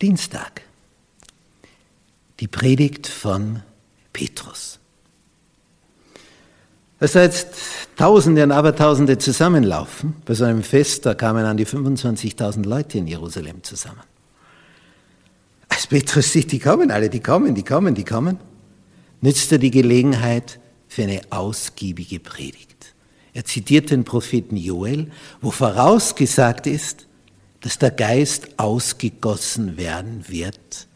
Dienstag. Die Predigt von Petrus. Als da jetzt Tausende und Abertausende zusammenlaufen, bei so einem Fest, da kamen an die 25.000 Leute in Jerusalem zusammen. Als Petrus sieht, die kommen alle, die kommen, die kommen, die kommen, nützt er die Gelegenheit für eine ausgiebige Predigt. Er zitiert den Propheten Joel, wo vorausgesagt ist, dass der Geist ausgegossen werden wird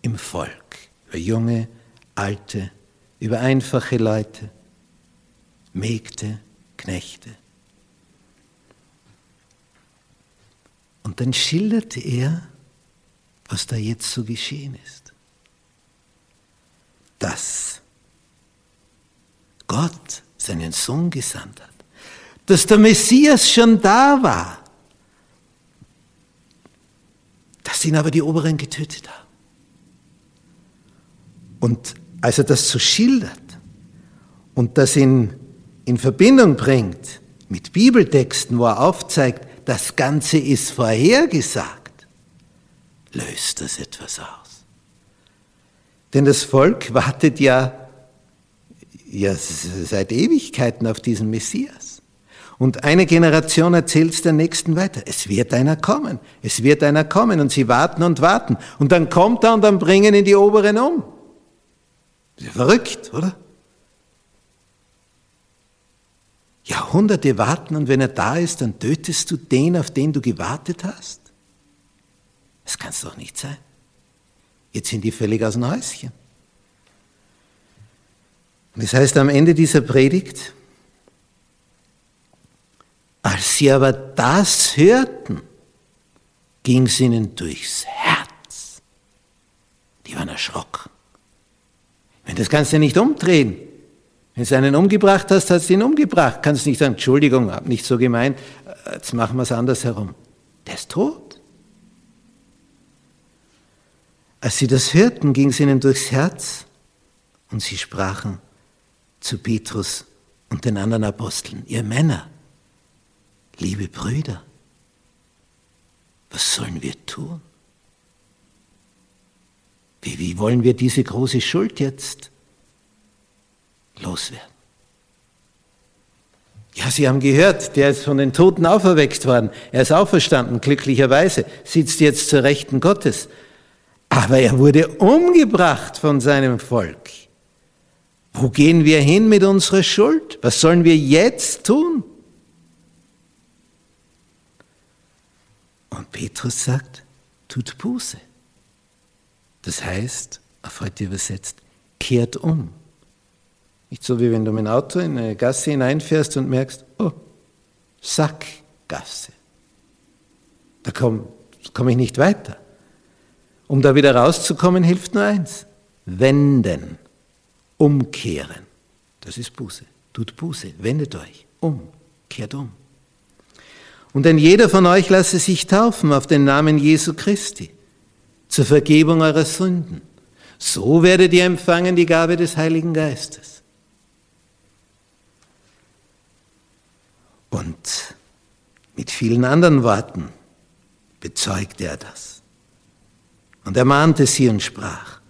im Volk, über junge, alte, über einfache Leute, Mägde, Knechte. Und dann schilderte er, was da jetzt so geschehen ist. Dass Gott seinen Sohn gesandt hat, dass der Messias schon da war, dass ihn aber die Oberen getötet haben. Und als er das so schildert und das in, in Verbindung bringt mit Bibeltexten, wo er aufzeigt, das Ganze ist vorhergesagt, löst das etwas aus. Denn das Volk wartet ja, ja seit Ewigkeiten auf diesen Messias. Und eine Generation erzählt es der nächsten weiter. Es wird einer kommen. Es wird einer kommen. Und sie warten und warten. Und dann kommt er und dann bringen ihn die Oberen um. Ja verrückt, oder? Jahrhunderte warten und wenn er da ist, dann tötest du den, auf den du gewartet hast? Das kann es doch nicht sein. Jetzt sind die völlig aus dem Häuschen. Und das heißt am Ende dieser Predigt, als sie aber das hörten, ging es ihnen durchs Herz. Die waren erschrocken. Wenn das kannst du nicht umdrehen. Wenn du einen umgebracht hast, hast du ihn umgebracht. Kannst nicht sagen, Entschuldigung, hab nicht so gemeint, jetzt machen wir es andersherum. Der ist tot. Als sie das hörten, ging es ihnen durchs Herz und sie sprachen zu Petrus und den anderen Aposteln, ihr Männer, liebe Brüder, was sollen wir tun? Wie, wie wollen wir diese große Schuld jetzt loswerden? Ja, Sie haben gehört, der ist von den Toten auferweckt worden. Er ist auferstanden, glücklicherweise, sitzt jetzt zur Rechten Gottes. Aber er wurde umgebracht von seinem Volk. Wo gehen wir hin mit unserer Schuld? Was sollen wir jetzt tun? Und Petrus sagt, tut Buße. Das heißt, auf heute übersetzt, kehrt um. Nicht so wie wenn du mit dem Auto in eine Gasse hineinfährst und merkst, oh, Sackgasse. Da komme komm ich nicht weiter. Um da wieder rauszukommen, hilft nur eins. Wenden, umkehren. Das ist Buße. Tut Buße, wendet euch um, kehrt um. Und denn jeder von euch lasse sich taufen auf den Namen Jesu Christi zur Vergebung eurer Sünden. So werdet ihr empfangen die Gabe des Heiligen Geistes. Und mit vielen anderen Worten bezeugte er das. Und er mahnte sie und sprach,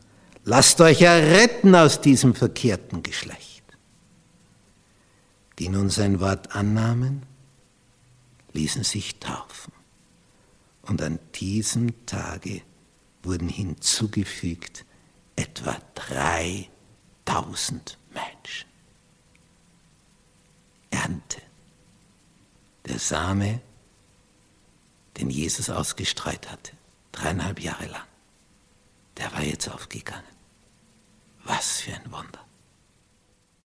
lasst euch erretten aus diesem verkehrten Geschlecht. Die nun sein Wort annahmen ließen sich taufen. Und an diesem Tage wurden hinzugefügt etwa 3000 Menschen. Ernte. Der Same, den Jesus ausgestreut hatte, dreieinhalb Jahre lang, der war jetzt aufgegangen. Was für ein Wunder.